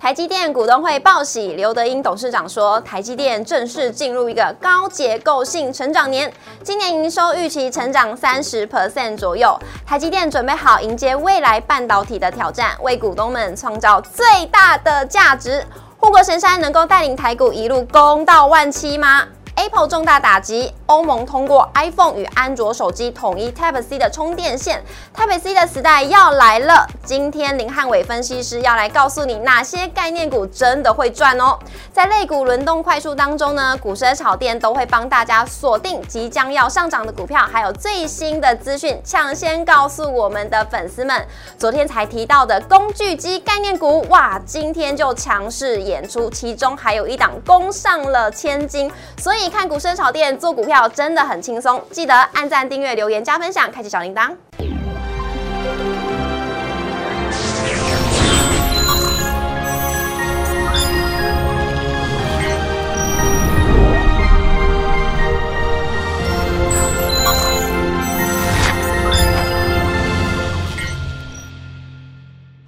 台积电股东会报喜，刘德英董事长说，台积电正式进入一个高结构性成长年，今年营收预期成长三十 percent 左右。台积电准备好迎接未来半导体的挑战，为股东们创造最大的价值。护国神山能够带领台股一路攻到万七吗？Apple 重大打击，欧盟通过 iPhone 与安卓手机统一 Type C 的充电线，Type C 的时代要来了。今天林汉伟分析师要来告诉你哪些概念股真的会赚哦。在类股轮动快速当中呢，股神炒店都会帮大家锁定即将要上涨的股票，还有最新的资讯，抢先告诉我们的粉丝们。昨天才提到的工具机概念股，哇，今天就强势演出，其中还有一档攻上了千金，所以。看股市炒店做股票真的很轻松，记得按赞、订阅、留言、加分享，开启小铃铛。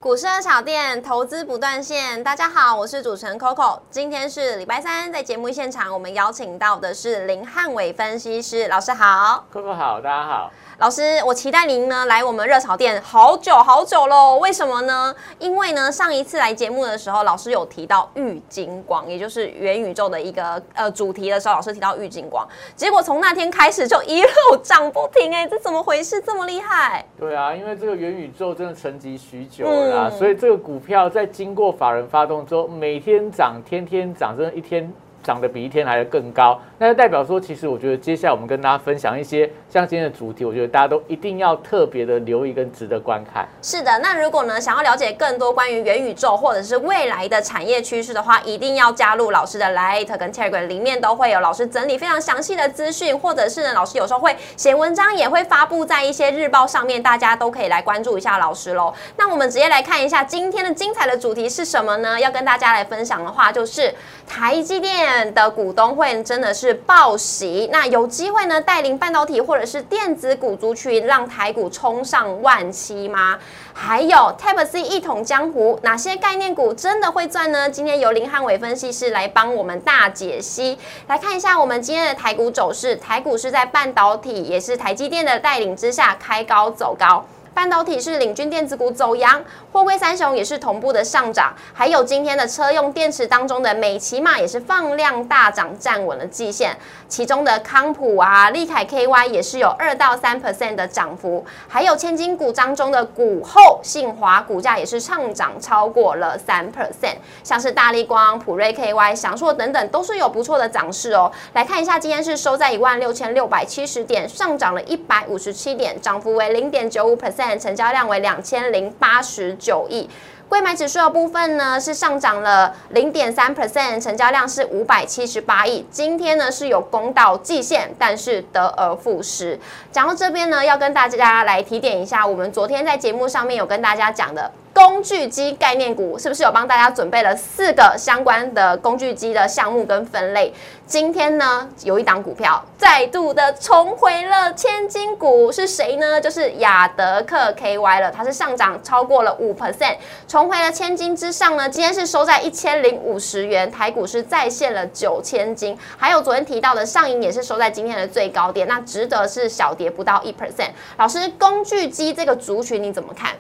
股市的炒店，投资不断线。大家好，我是主持人 Coco。今天是礼拜三，在节目现场，我们邀请到的是林汉伟分析师老师好，Coco 好，大家好。老师，我期待您呢来我们热炒店好久好久喽。为什么呢？因为呢上一次来节目的时候，老师有提到玉金光，也就是元宇宙的一个呃主题的时候，老师提到玉金光，结果从那天开始就一路涨不停，哎，这怎么回事？这么厉害？对啊，因为这个元宇宙真的沉寂许久了，所以这个股票在经过法人发动之后，每天涨，天天涨，真的一天。涨得比一天来的更高，那就代表说，其实我觉得接下来我们跟大家分享一些像今天的主题，我觉得大家都一定要特别的留意跟值得观看。是的，那如果呢想要了解更多关于元宇宙或者是未来的产业趋势的话，一定要加入老师的 Light 跟 Telegram，里面都会有老师整理非常详细的资讯，或者是呢老师有时候会写文章，也会发布在一些日报上面，大家都可以来关注一下老师喽。那我们直接来看一下今天的精彩的主题是什么呢？要跟大家来分享的话，就是台积电。的股东会真的是报喜，那有机会呢带领半导体或者是电子股族群，让台股冲上万七吗？还有 Type C 一统江湖，哪些概念股真的会赚呢？今天由林汉伟分析师来帮我们大解析。来看一下我们今天的台股走势，台股是在半导体也是台积电的带领之下开高走高。半导体是领军电子股走阳，货柜三雄也是同步的上涨，还有今天的车用电池当中的美骑马也是放量大涨，站稳了季线。其中的康普啊、利凯 KY 也是有二到三 percent 的涨幅，还有千金股当中的股后信华股价也是上涨超过了三 percent，像是大力光、普瑞 KY、祥硕等等都是有不错的涨势哦。来看一下，今天是收在一万六千六百七十点，上涨了一百五十七点，涨幅为零点九五 percent。成交量为两千零八十九亿，贵买指数的部分呢是上涨了零点三 percent，成交量是五百七十八亿。今天呢是有攻到季线，但是得而复失。讲到这边呢，要跟大家来提点一下，我们昨天在节目上面有跟大家讲的。工具机概念股是不是有帮大家准备了四个相关的工具机的项目跟分类？今天呢，有一档股票再度的重回了千金股，是谁呢？就是亚德克 KY 了，它是上涨超过了五 percent，重回了千金之上呢。今天是收在一千零五十元，台股是再现了九千金。还有昨天提到的上影也是收在今天的最高点，那值得是小跌不到一 percent。老师，工具机这个族群你怎么看？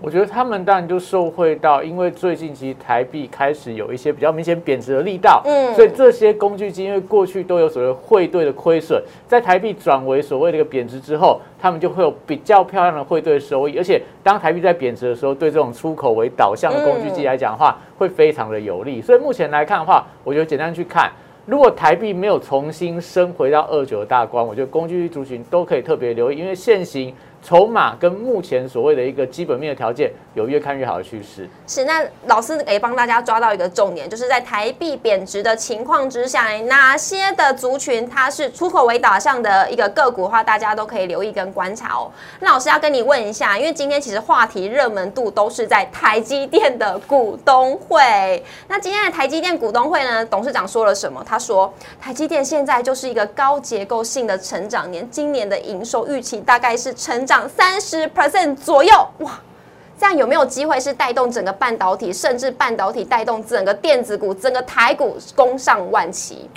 我觉得他们当然就受惠到，因为最近其实台币开始有一些比较明显贬值的力道，嗯，所以这些工具机因为过去都有所谓汇兑的亏损，在台币转为所谓的一个贬值之后，他们就会有比较漂亮的汇兑收益，而且当台币在贬值的时候，对这种出口为导向的工具机来讲的话，会非常的有利。所以目前来看的话，我觉得简单去看。如果台币没有重新升回到二九的大关，我觉得工具族群都可以特别留意，因为现行筹码跟目前所谓的一个基本面的条件有越看越好的趋势。是，那老师可以帮大家抓到一个重点，就是在台币贬值的情况之下，哪些的族群它是出口为导向的一个个股的话，大家都可以留意跟观察哦。那老师要跟你问一下，因为今天其实话题热门度都是在台积电的股东会。那今天的台积电股东会呢，董事长说了什么？他他说，台积电现在就是一个高结构性的成长年，今年的营收预期大概是成长三十 percent 左右，哇，这样有没有机会是带动整个半导体，甚至半导体带动整个电子股、整个台股攻上万期？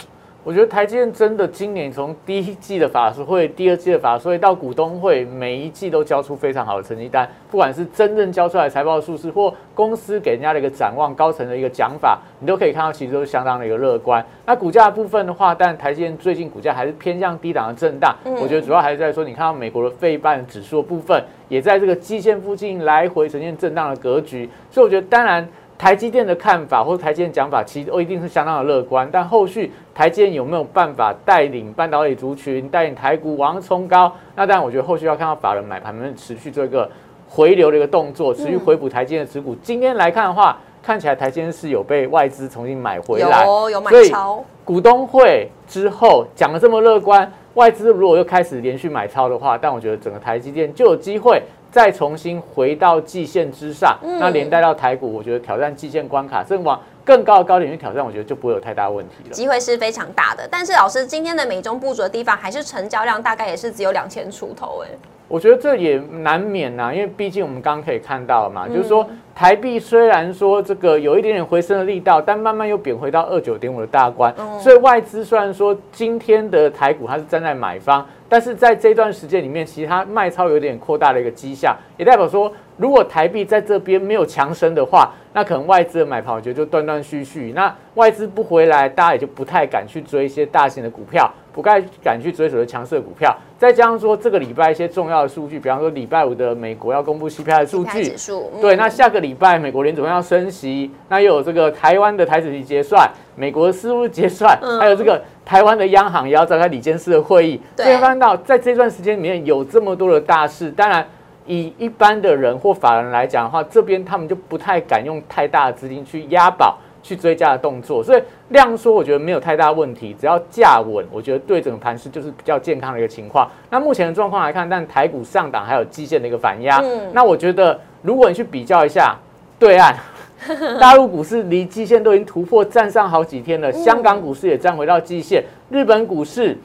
我觉得台积电真的今年从第一季的法说会、第二季的法说会到股东会，每一季都交出非常好的成绩单。不管是真正交出来财报数字，或公司给人家的一个展望、高层的一个讲法，你都可以看到，其实都是相当的一个乐观。那股价部分的话，但台积电最近股价还是偏向低档的震荡。我觉得主要还是在说，你看到美国的费半指数部分，也在这个基线附近来回呈现震荡的格局。所以我觉得，当然。台积电的看法或者台积电讲法，其实都一定是相当的乐观。但后续台积电有没有办法带领半导体族群，带领台股往冲高？那当然，我觉得后续要看到法人买盘们持续做一个回流的一个动作，持续回补台积电的持股。今天来看的话，看起来台积电是有被外资重新买回来，有有买超。股东会之后讲的这么乐观，外资如果又开始连续买超的话，但我觉得整个台积电就有机会。再重新回到季线之上，那连带到台股，我觉得挑战季线关卡，甚至往更高的高点去挑战，我觉得就不会有太大问题了。机会是非常大的，但是老师今天的美中不足的地方，还是成交量大概也是只有两千出头，哎。我觉得这也难免呐，因为毕竟我们刚刚可以看到嘛，就是说台币虽然说这个有一点点回升的力道，但慢慢又贬回到二九点五的大关，所以外资虽然说今天的台股它是站在买方，但是在这段时间里面，其实它卖超有点扩大的一个迹象，也代表说。如果台币在这边没有强升的话，那可能外资的买盘我觉得就断断续续。那外资不回来，大家也就不太敢去追一些大型的股票，不该敢去追所谓强势的股票。再加上说这个礼拜一些重要的数据，比方说礼拜五的美国要公布 CPI 的数据，对，那下个礼拜美国联总要升息，那又有这个台湾的台子期结算，美国的私募结算，还有这个台湾的央行也要召开理监事的会议。所以看到在这段时间里面有这么多的大事，当然。以一般的人或法人来讲的话，这边他们就不太敢用太大的资金去押宝、去追加的动作，所以量缩我觉得没有太大问题，只要价稳，我觉得对整个盘势就是比较健康的一个情况。那目前的状况来看，但台股上档还有基线的一个反压，那我觉得如果你去比较一下对岸 大陆股市离基线都已经突破站上好几天了，香港股市也站回到基线，日本股市。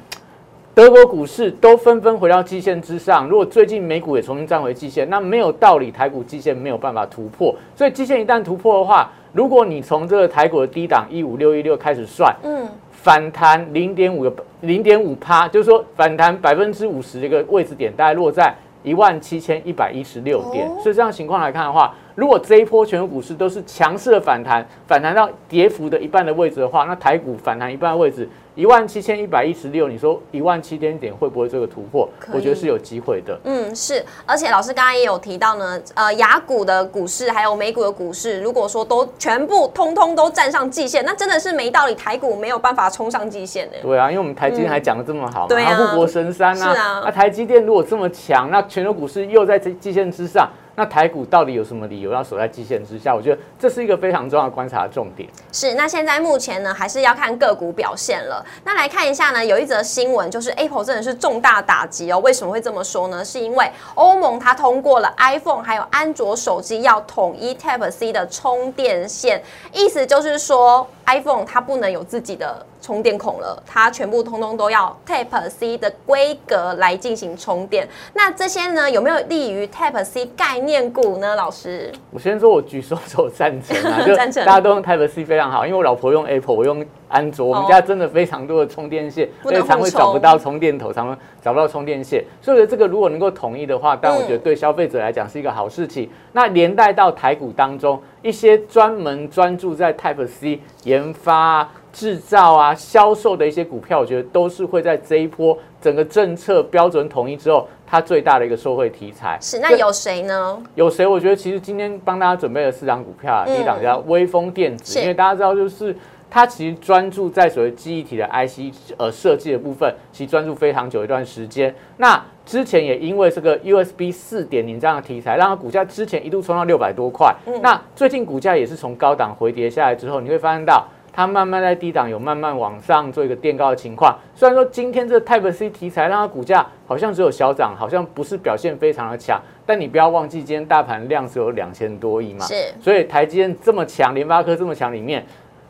德国股市都纷纷回到基线之上。如果最近美股也重新站回基线，那没有道理台股基线没有办法突破。所以基线一旦突破的话，如果你从这个台股的低档一五六一六开始算，嗯，反弹零点五个零点五趴，就是说反弹百分之五十的一个位置点，大概落在一万七千一百一十六点。所以这样情况来看的话，如果这一波全球股市都是强势的反弹，反弹到跌幅的一半的位置的话，那台股反弹一半的位置。一万七千一百一十六，你说一万七千点会不会这个突破？我觉得是有机会的。嗯，是，而且老师刚刚也有提到呢，呃，雅股的股市还有美股的股市，如果说都全部通通都站上季线，那真的是没道理，台股没有办法冲上季线的。对啊，因为我们台积电还讲的这么好，对啊，护国神山啊，那台积电如果这么强，那全球股市又在这季线之上。那台股到底有什么理由要守在基线之下？我觉得这是一个非常重要的观察的重点。是，那现在目前呢，还是要看个股表现了。那来看一下呢，有一则新闻，就是 Apple 真的是重大打击哦。为什么会这么说呢？是因为欧盟它通过了 iPhone 还有安卓手机要统一 Type C 的充电线，意思就是说 iPhone 它不能有自己的。充电孔了，它全部通通都要 Type C 的规格来进行充电。那这些呢，有没有利于 Type C 概念股呢？老师，我先说，我举手手赞成啊，就大家都用 Type C 非常好，因为我老婆用 Apple，我用安卓，我们家真的非常多的充电线，所以常会找不到充电头，常常找不到充电线。所以这个如果能够统一的话，但我觉得对消费者来讲是一个好事情。那连带到台股当中，一些专门专注在 Type C 研发。制造啊，销售的一些股票，我觉得都是会在这一波整个政策标准统一之后，它最大的一个受惠题材。是，那有谁呢？有谁？我觉得其实今天帮大家准备了四张股票啊，第一档叫微风电子，因为大家知道，就是它其实专注在所谓记忆体的 IC 呃设计的部分，其实专注非常久一段时间。那之前也因为这个 USB 四点零这样的题材，让它股价之前一度冲到六百多块。那最近股价也是从高档回跌下来之后，你会发现到。它慢慢在低档有慢慢往上做一个垫高的情况，虽然说今天这 Type C 题材让它股价好像只有小涨，好像不是表现非常的强，但你不要忘记今天大盘量是有两千多亿嘛，是，所以台积电这么强，联发科这么强里面，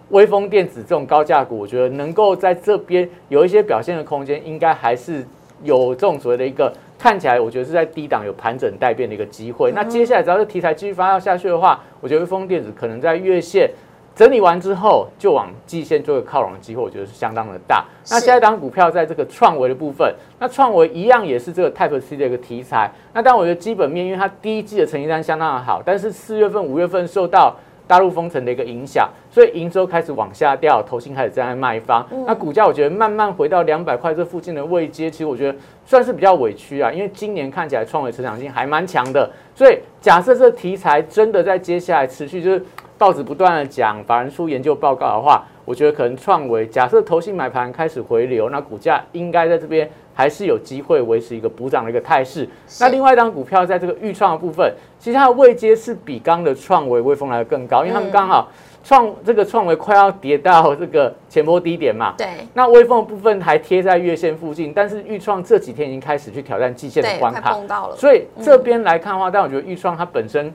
微风电子这种高价股，我觉得能够在这边有一些表现的空间，应该还是有这种所谓的一个。看起来我觉得是在低档有盘整待变的一个机会。那接下来只要是题材继续发酵下去的话，我觉得微风电子可能在月线。整理完之后，就往季线做个靠拢的机会，我觉得是相当的大。那下一档股票在这个创维的部分，那创维一样也是这个 Type C 的一个题材。那但我觉得基本面，因为它第一季的成绩单相当的好，但是四月份、五月份受到大陆封城的一个影响，所以营收开始往下掉，投信开始站在卖方。那股价我觉得慢慢回到两百块这附近的位阶，其实我觉得算是比较委屈啊，因为今年看起来创维成长性还蛮强的。所以假设这题材真的在接下来持续，就是。报纸不断的讲，法人出研究报告的话，我觉得可能创维假设投信买盘开始回流，那股价应该在这边还是有机会维持一个补涨的一个态势。那另外一张股票在这个预创的部分，其实它的位阶是比刚的创维、微风来的更高，因为他们刚好创这个创维快要跌到这个前波低点嘛。对。那微风的部分还贴在月线附近，但是预创这几天已经开始去挑战季线的关卡，所以这边来看的话，但我觉得预创它本身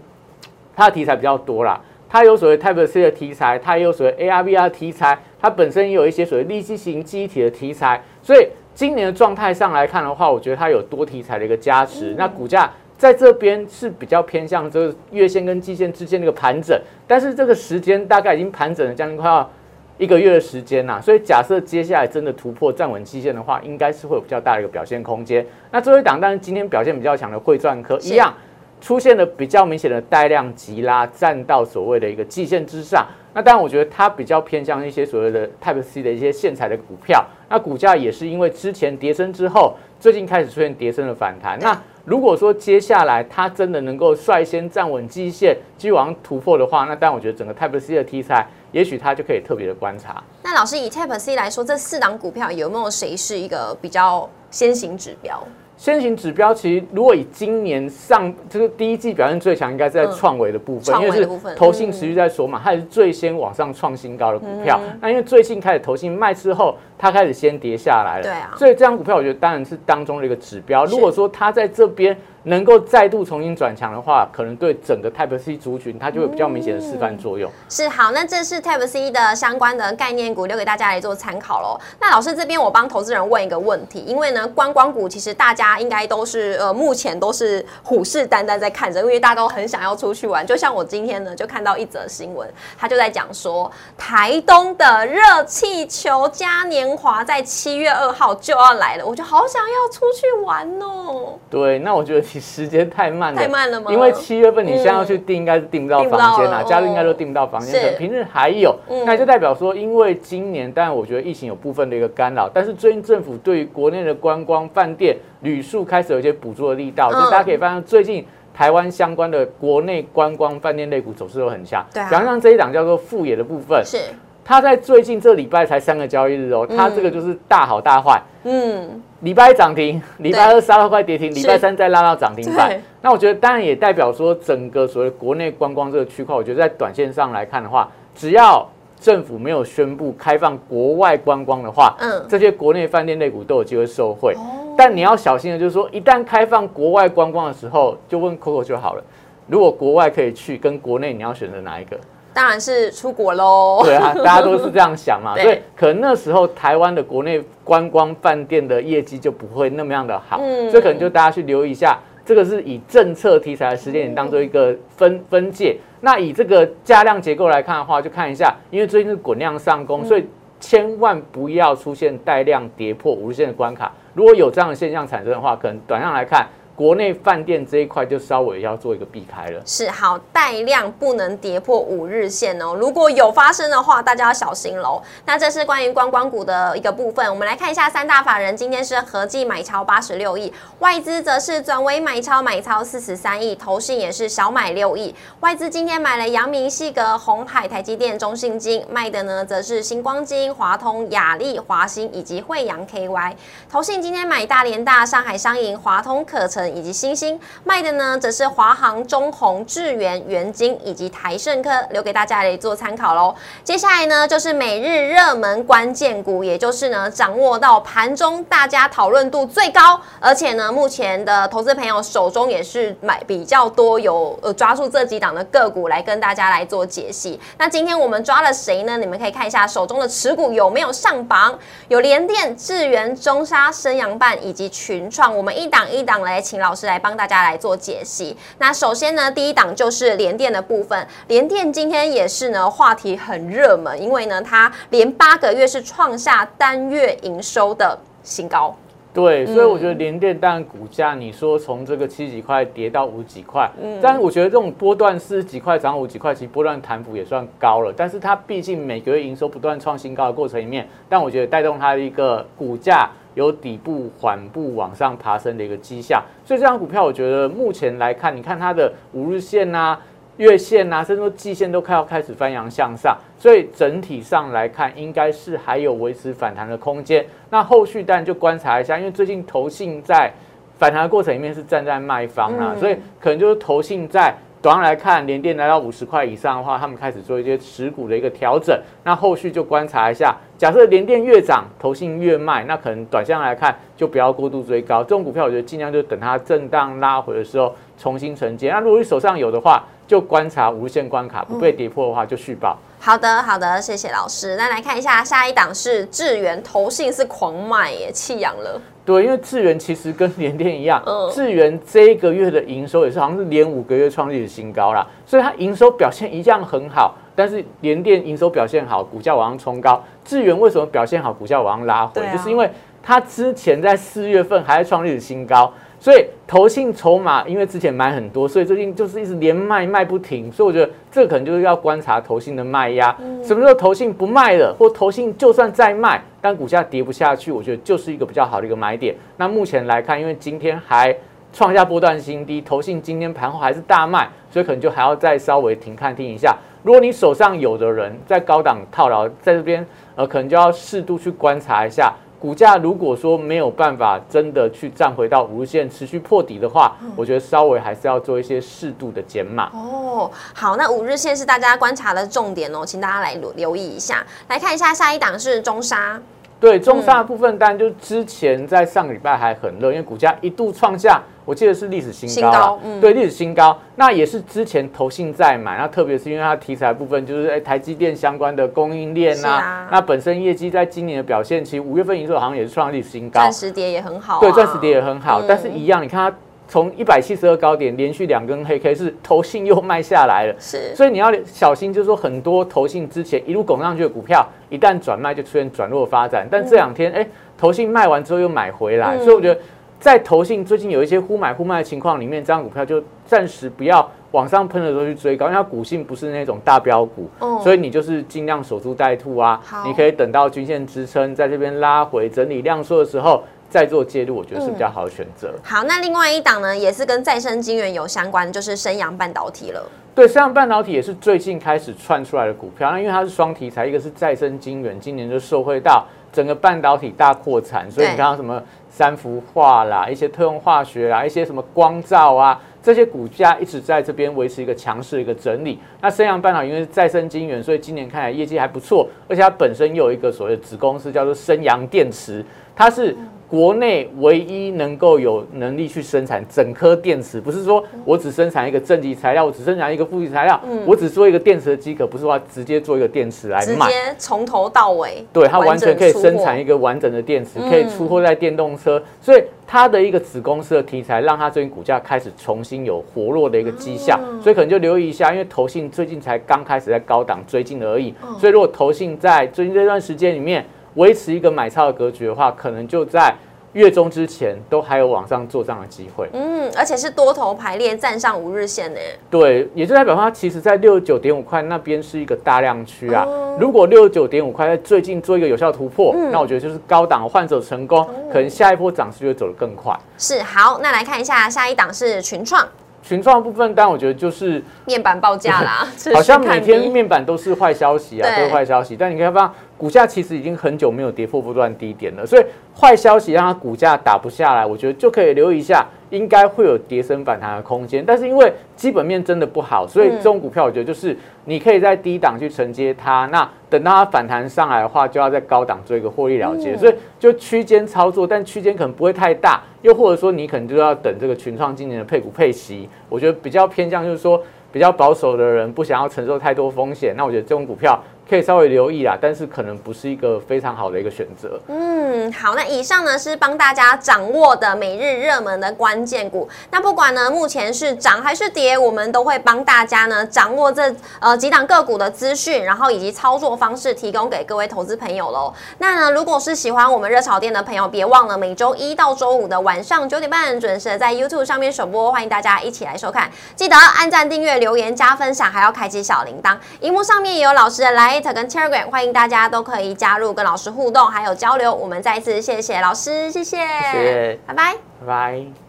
它的题材比较多啦。它有所谓 Type C 的题材，它也有所谓 AR VR 题材，它本身也有一些所谓立体型记忆体的题材，所以今年的状态上来看的话，我觉得它有多题材的一个加持。那股价在这边是比较偏向这个月线跟季线之间的一个盘整，但是这个时间大概已经盘整了将近快要一个月的时间啦，所以假设接下来真的突破站稳季线的话，应该是会有比较大的一个表现空间。那作为档，但是今天表现比较强的汇赚科一样。出现了比较明显的带量急拉，站到所谓的一个季线之上。那当然，我觉得它比较偏向一些所谓的 Type C 的一些线材的股票。那股价也是因为之前跌升之后，最近开始出现跌升的反弹。那如果说接下来它真的能够率先站稳季线，继续往突破的话，那当然我觉得整个 Type C 的题材，也许它就可以特别的观察。那老师以 Type C 来说，这四档股票有没有谁是一个比较先行指标？先行指标其实，如果以今年上就是第一季表现最强，应该是在创维的部分，因为是投信持续在锁嘛，它也是最先往上创新高的股票。那因为最近开始投信卖之后，它开始先跌下来了，对啊，所以这张股票我觉得当然是当中的一个指标。如果说它在这边。能够再度重新转强的话，可能对整个 Type C 族群，它就会比较明显的示范作用。是好，那这是 Type C 的相关的概念股，留给大家来做参考喽。那老师这边我帮投资人问一个问题，因为呢，观光股其实大家应该都是呃，目前都是虎视眈眈在看着，因为大家都很想要出去玩。就像我今天呢，就看到一则新闻，他就在讲说，台东的热气球嘉年华在七月二号就要来了，我就好想要出去玩哦。对，那我觉得。时间太慢了，太慢了吗？因为七月份你现在要去订，应该是订不到房间啦，假日应该都订不到房间。平日还有，那就代表说，因为今年，当然我觉得疫情有部分的一个干扰，但是最近政府对于国内的观光饭店旅宿开始有一些补助的力道，所以大家可以发现，最近台湾相关的国内观光饭店类股走势都很强。对，比方像这一档叫做富野的部分，是。它在最近这礼拜才三个交易日哦，它这个就是大好大坏。嗯，礼拜一涨停，礼拜二杀到快跌停，礼拜三再拉到涨停板。那我觉得当然也代表说，整个所谓国内观光这个区块，我觉得在短线上来看的话，只要政府没有宣布开放国外观光的话，嗯，这些国内饭店类股都有机会受惠。但你要小心的就是说，一旦开放国外观光的时候，就问 Coco 就好了。如果国外可以去，跟国内你要选择哪一个？当然是出国喽。对啊，大家都是这样想嘛。所以可能那时候台湾的国内观光饭店的业绩就不会那么样的好。嗯。所以可能就大家去留意一下，这个是以政策题材的时间点当做一个分分界。那以这个价量结构来看的话，就看一下，因为最近是滚量上攻，所以千万不要出现带量跌破五日线的关卡。如果有这样的现象产生的话，可能短量来看。国内饭店这一块就稍微要做一个避开了，是好带量不能跌破五日线哦。如果有发生的话，大家要小心喽。那这是关于观光股的一个部分。我们来看一下三大法人今天是合计买超八十六亿，外资则是转为买超买超四十三亿，投信也是小买六亿。外资今天买了阳明、细格、红海、台积电、中信金，卖的呢则是星光金、华通、雅丽、华兴以及惠阳 KY。投信今天买大连大、上海商银、华通可成。以及新兴，卖的呢则是华航、中宏、智源、元晶以及台盛科，留给大家来做参考喽。接下来呢就是每日热门关键股，也就是呢掌握到盘中大家讨论度最高，而且呢目前的投资朋友手中也是买比较多，有呃抓住这几档的个股来跟大家来做解析。那今天我们抓了谁呢？你们可以看一下手中的持股有没有上榜，有联电、智源、中沙、升阳半以及群创，我们一档一档来请老师来帮大家来做解析。那首先呢，第一档就是联电的部分，联电今天也是呢话题很热门，因为呢它连八个月是创下单月营收的新高。对，所以我觉得联电当然股价，你说从这个七几块跌到五几块，但是我觉得这种波段四十几块涨五几块，其实波段弹幅也算高了。但是它毕竟每个月营收不断创新高的过程里面，但我觉得带动它的一个股价有底部缓步往上爬升的一个迹象。所以这张股票，我觉得目前来看，你看它的五日线呐。月线啊，甚至说季线都快要开始翻扬向上，所以整体上来看，应该是还有维持反弹的空间。那后续当然就观察一下，因为最近投信在反弹的过程里面是站在卖方啊，所以可能就是投信在短来看，连电来到五十块以上的话，他们开始做一些持股的一个调整。那后续就观察一下，假设连电越涨，投信越卖，那可能短线来看就不要过度追高。这种股票我觉得尽量就等它震荡拉回的时候重新承接。那如果你手上有的话，就观察无限关卡不被跌破的话，就续报。好的，好的，谢谢老师。那来看一下下一档是智源投信是狂卖耶，弃养了。对，因为智源其实跟联电一样，智源这一个月的营收也是好像是连五个月创历史新高啦，所以它营收表现一样很好。但是联电营收表现好，股价往上冲高。智源为什么表现好，股价往上拉回？就是因为它之前在四月份还在创历史新高。所以投信筹码，因为之前买很多，所以最近就是一直连卖卖不停。所以我觉得这可能就是要观察投信的卖压。什么时候投信不卖了，或投信就算再卖，但股价跌不下去，我觉得就是一个比较好的一个买点。那目前来看，因为今天还创下波段新低，投信今天盘后还是大卖，所以可能就还要再稍微停看听一下。如果你手上有的人在高档套牢，在这边呃，可能就要适度去观察一下。股价如果说没有办法真的去站回到无限持续破底的话，我觉得稍微还是要做一些适度的减码。哦，好，那五日线是大家观察的重点哦，请大家来留留意一下。来看一下下一档是中沙。对中沙的部分，当然就之前在上个礼拜还很热，因为股价一度创下，我记得是历史新高啊。对，历史新高，那也是之前投信在买，那特别是因为它题材部分，就是哎台积电相关的供应链呐，那本身业绩在今年的表现，其实五月份营收好像也是创历史新高，钻石跌也很好，对，钻石跌也很好，但是一样，你看它。从一百七十二高点连续两根黑 K 是投信又卖下来了，是，所以你要小心，就是说很多投信之前一路拱上去的股票，一旦转卖就出现转弱发展。但这两天，哎，投信卖完之后又买回来，所以我觉得在投信最近有一些忽买忽卖的情况里面，这张股票就暂时不要往上喷的时候去追高，因为它股性不是那种大标股，所以你就是尽量守株待兔啊，你可以等到均线支撑在这边拉回整理量缩的时候。再做介入，我觉得是比较好的选择。好，那另外一档呢，也是跟再生晶源有相关，就是升阳半导体了。对，升阳半导体也是最近开始窜出来的股票。那因为它是双题材，一个是再生晶源，今年就受惠到整个半导体大扩产，所以你看到什么三氟化啦，一些特用化学啦，一些什么光照啊，这些股价一直在这边维持一个强势的一个整理。那升阳半导体因为是再生晶圆，所以今年看来业绩还不错，而且它本身又有一个所谓的子公司叫做升阳电池，它是。国内唯一能够有能力去生产整颗电池，不是说我只生产一个正极材料，我只生产一个负极材料，我只做一个电池的机壳，不是说直接做一个电池来卖，直接从头到尾，对，它完全可以生产一个完整的电池，可以出货在电动车，所以它的一个子公司的题材，让它最近股价开始重新有活络的一个迹象，所以可能就留意一下，因为投信最近才刚开始在高档追进而已，所以如果投信在最近这段时间里面。维持一个买超的格局的话，可能就在月中之前都还有往上做账的机会。嗯，而且是多头排列站上五日线呢。对，也就代表它其实在六十九点五块那边是一个大量区啊。如果六十九点五块在最近做一个有效突破，那我觉得就是高档换手成功，可能下一波涨势就会走得更快。是，好，那来看一下下一档是群创。群创部分，但我觉得就是面板报价啦，好像每天面板都是坏消息啊，都是坏消息。但你可以发现，股价其实已经很久没有跌破不断低点了，所以坏消息让它股价打不下来，我觉得就可以留意一下应该会有跌升反弹的空间。但是因为基本面真的不好，所以这种股票我觉得就是你可以在低档去承接它，那等到它反弹上来的话，就要在高档做一个获利了结。所以就区间操作，但区间可能不会太大，又或者说你可能就要等这个群创今年的配股配息，我觉得比较偏向就是说比较保守的人不想要承受太多风险，那我觉得这种股票。可以稍微留意啦，但是可能不是一个非常好的一个选择。嗯，好，那以上呢是帮大家掌握的每日热门的关键股。那不管呢目前是涨还是跌，我们都会帮大家呢掌握这呃几档个股的资讯，然后以及操作方式提供给各位投资朋友喽。那呢，如果是喜欢我们热炒店的朋友，别忘了每周一到周五的晚上九点半准时在 YouTube 上面首播，欢迎大家一起来收看。记得按赞、订阅、留言、加分享，还要开启小铃铛。荧幕上面也有老师的来。跟 Telegram，欢迎大家都可以加入跟老师互动，还有交流。我们再一次谢谢老师，谢谢，谢谢，拜拜，拜拜。